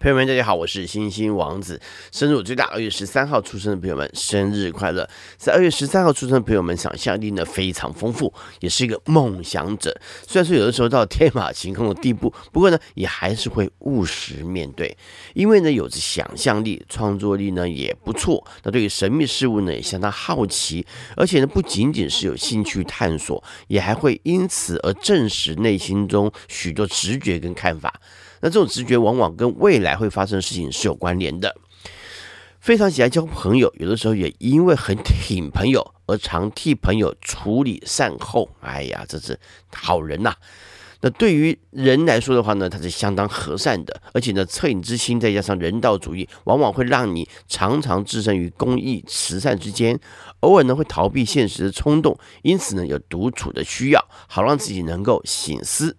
朋友们，大家好，我是星星王子。生日最大二月十三号出生的朋友们，生日快乐！在二月十三号出生的朋友们，想象力呢非常丰富，也是一个梦想者。虽然说有的时候到天马行空的地步，不过呢，也还是会务实面对。因为呢，有着想象力，创作力呢也不错。那对于神秘事物呢，也相当好奇，而且呢，不仅仅是有兴趣探索，也还会因此而证实内心中许多直觉跟看法。那这种直觉往往跟未来还会发生的事情是有关联的。非常喜爱交朋友，有的时候也因为很挺朋友而常替朋友处理善后。哎呀，这是好人呐、那对于人来说的话呢，他是相当和善的，而且呢，恻隐之心再加上人道主义，往往会让你常常置身于公益慈善之间，偶尔呢会逃避现实的冲动，因此呢有独处的需要，好让自己能够醒思。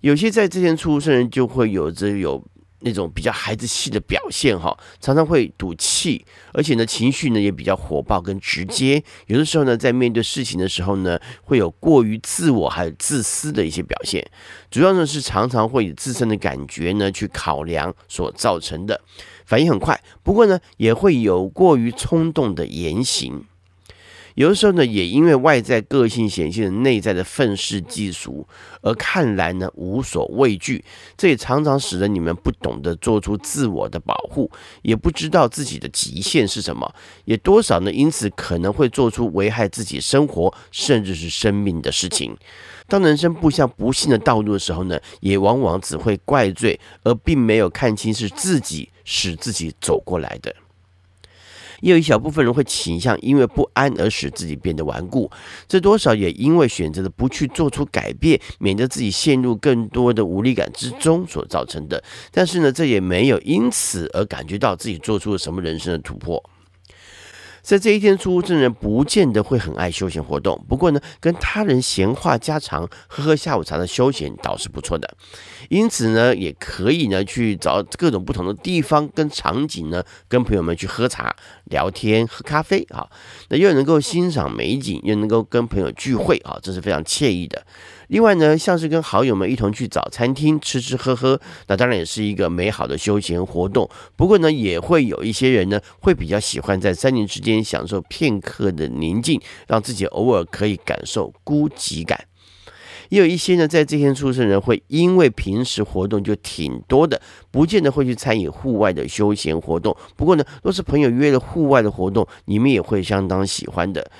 有些在之前出生人就会有着有那种比较孩子气的表现哈，常常会赌气，而且呢情绪呢也比较火爆跟直接。有的时候呢在面对事情的时候呢，会有过于自我还有自私的一些表现。主要呢是常常会以自身的感觉呢去考量所造成的，反应很快。不过呢也会有过于冲动的言行。有的时候呢，也因为外在个性显现的内在的愤世嫉俗，而看来呢无所畏惧。这也常常使得你们不懂得做出自我的保护，也不知道自己的极限是什么，也多少呢因此可能会做出危害自己生活甚至是生命的事情。当人生步向不幸的道路的时候呢，也往往只会怪罪，而并没有看清是自己使自己走过来的。也有一小部分人会倾向因为不安而使自己变得顽固，这多少也因为选择了不去做出改变，免得自己陷入更多的无力感之中所造成的。但是呢，这也没有因此而感觉到自己做出了什么人生的突破。在这一天出生人不见得会很爱休闲活动，不过呢，跟他人闲话家常、喝喝下午茶的休闲倒是不错的。因此呢，也可以呢去找各种不同的地方跟场景呢，跟朋友们去喝茶、聊天、喝咖啡啊，那又能够欣赏美景，又能够跟朋友聚会啊，这是非常惬意的。另外呢，像是跟好友们一同去找餐厅吃吃喝喝，那当然也是一个美好的休闲活动。不过呢，也会有一些人呢，会比较喜欢在山林之间享受片刻的宁静，让自己偶尔可以感受孤寂感。也有一些呢，在这天出生人会因为平时活动就挺多的，不见得会去参与户外的休闲活动。不过呢，若是朋友约了户外的活动，你们也会相当喜欢的。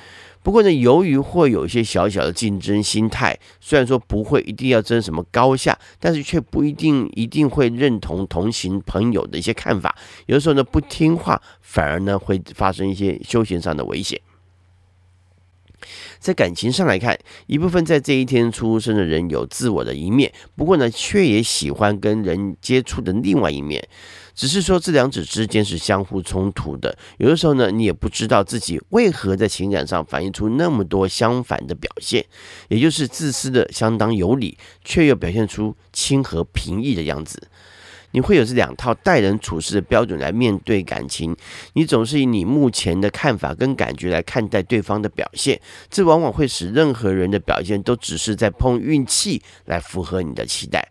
不过呢，由于会有一些小小的竞争心态，虽然说不会一定要争什么高下，但是却不一定一定会认同同行朋友的一些看法。有的时候呢，不听话反而呢会发生一些休闲上的危险。在感情上来看，一部分在这一天出生的人有自我的一面，不过呢，却也喜欢跟人接触的另外一面。只是说这两者之间是相互冲突的，有的时候呢，你也不知道自己为何在情感上反映出那么多相反的表现，也就是自私的相当有理，却又表现出亲和平易的样子。你会有这两套待人处事的标准来面对感情，你总是以你目前的看法跟感觉来看待对方的表现，这往往会使任何人的表现都只是在碰运气来符合你的期待。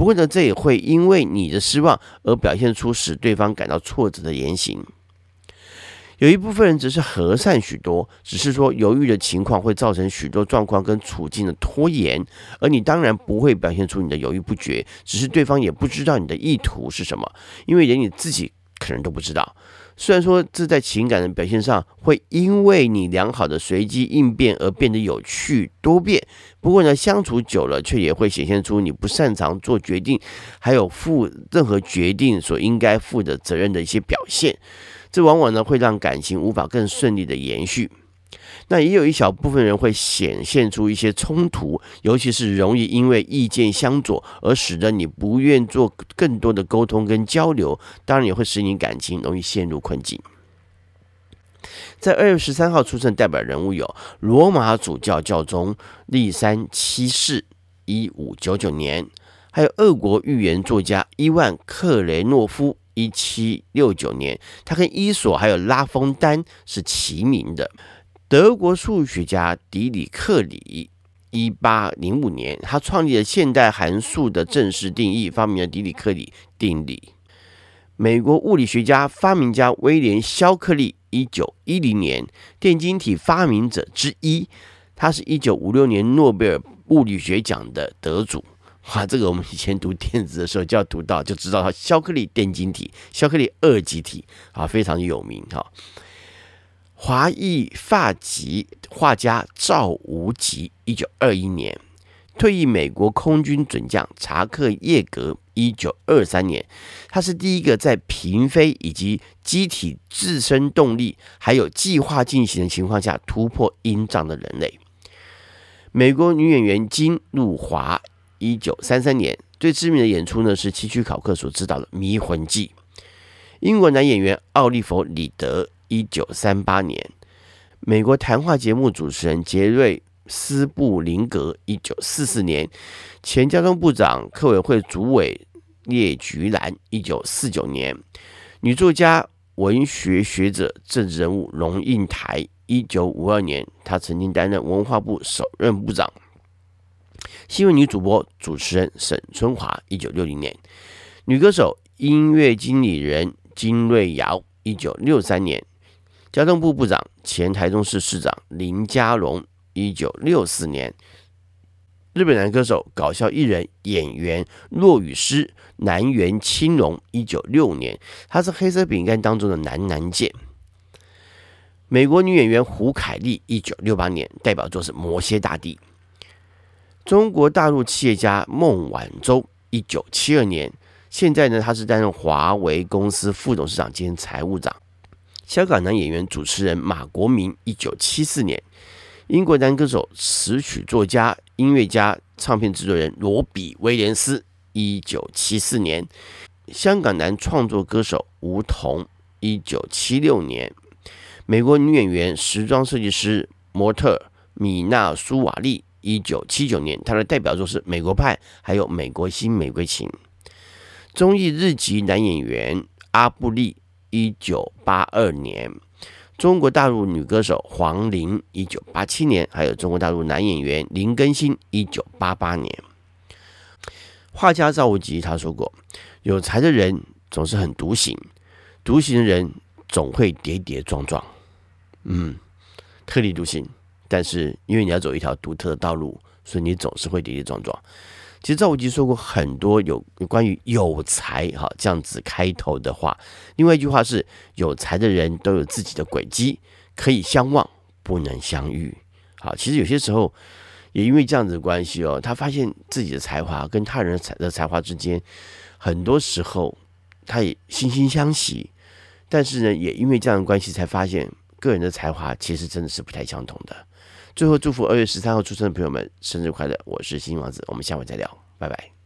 不过呢，这也会因为你的失望而表现出使对方感到挫折的言行。有一部分人则是和善许多，只是说犹豫的情况会造成许多状况跟处境的拖延，而你当然不会表现出你的犹豫不决，只是对方也不知道你的意图是什么，因为连你自己可能都不知道。虽然说这在情感的表现上会因为你良好的随机应变而变得有趣多变，不过呢，相处久了却也会显现出你不擅长做决定，还有负任何决定所应该负的责任的一些表现。这往往呢会让感情无法更顺利的延续。那也有一小部分人会显现出一些冲突，尤其是容易因为意见相左而使得你不愿做更多的沟通跟交流，当然也会使你感情容易陷入困境。在二月十三号出生代表人物有罗马主教教宗利山七世（一五九九年），还有俄国寓言作家伊万克雷诺夫（一七六九年），他跟伊索还有拉封丹是齐名的。德国数学家狄里克里，一八零五年，他创立了现代函数的正式定义，发明了狄里克里定理。美国物理学家、发明家威廉·肖克利，一九一零年电晶体发明者之一，他是一九五六年诺贝尔物理学奖的得主。哇，这个我们以前读电子的时候就要读到，就知道他肖克利电晶体、肖克利二极体啊，非常有名哈。华裔发籍画家赵无极，一九二一年退役美国空军准将查克叶格，一九二三年，他是第一个在平飞以及机体自身动力还有计划进行的情况下突破音障的人类。美国女演员金露华。一九三三年，最知名的演出呢是希区考克所执导的《迷魂记》。英国男演员奥利弗·里德，一九三八年；美国谈话节目主持人杰瑞·斯布林格，一九四四年；前交通部长、客委会主委列菊兰，一九四九年；女作家、文学学者、政治人物龙应台，一九五二年，她曾经担任文化部首任部长。新闻女主播、主持人沈春华，一九六零年；女歌手、音乐经理人金瑞瑶，一九六三年；交通部部长、前台中市市长林佳龙，一九六四年；日本男歌手、搞笑艺人、演员落语师南原清隆，一九六年，他是黑色饼干当中的南南见；美国女演员胡凯丽，一九六八年，代表作是《魔蝎大帝》。中国大陆企业家孟晚舟，一九七二年，现在呢，他是担任华为公司副董事长兼财务长。香港男演员、主持人马国明，一九七四年。英国男歌手、词曲作家、音乐家、唱片制作人罗比威廉斯，一九七四年。香港男创作歌手吴彤，一九七六年。美国女演员、时装设计师、模特米娜苏瓦利。一九七九年，他的代表作是《美国派》，还有《美国新玫瑰情》。综艺日籍男演员阿布利，一九八二年；中国大陆女歌手黄龄，一九八七年；还有中国大陆男演员林更新，一九八八年。画家赵无极他说过：“有才的人总是很独行，独行的人总会跌跌撞撞。”嗯，特立独行。但是，因为你要走一条独特的道路，所以你总是会跌跌撞撞。其实赵无极说过很多有关于有才哈这样子开头的话。另外一句话是：有才的人都有自己的轨迹，可以相望，不能相遇。好，其实有些时候也因为这样子的关系哦，他发现自己的才华跟他人的才的才华之间，很多时候他也惺惺相惜。但是呢，也因为这样的关系，才发现个人的才华其实真的是不太相同的。最后，祝福二月十三号出生的朋友们生日快乐！我是星星王子，我们下回再聊，拜拜。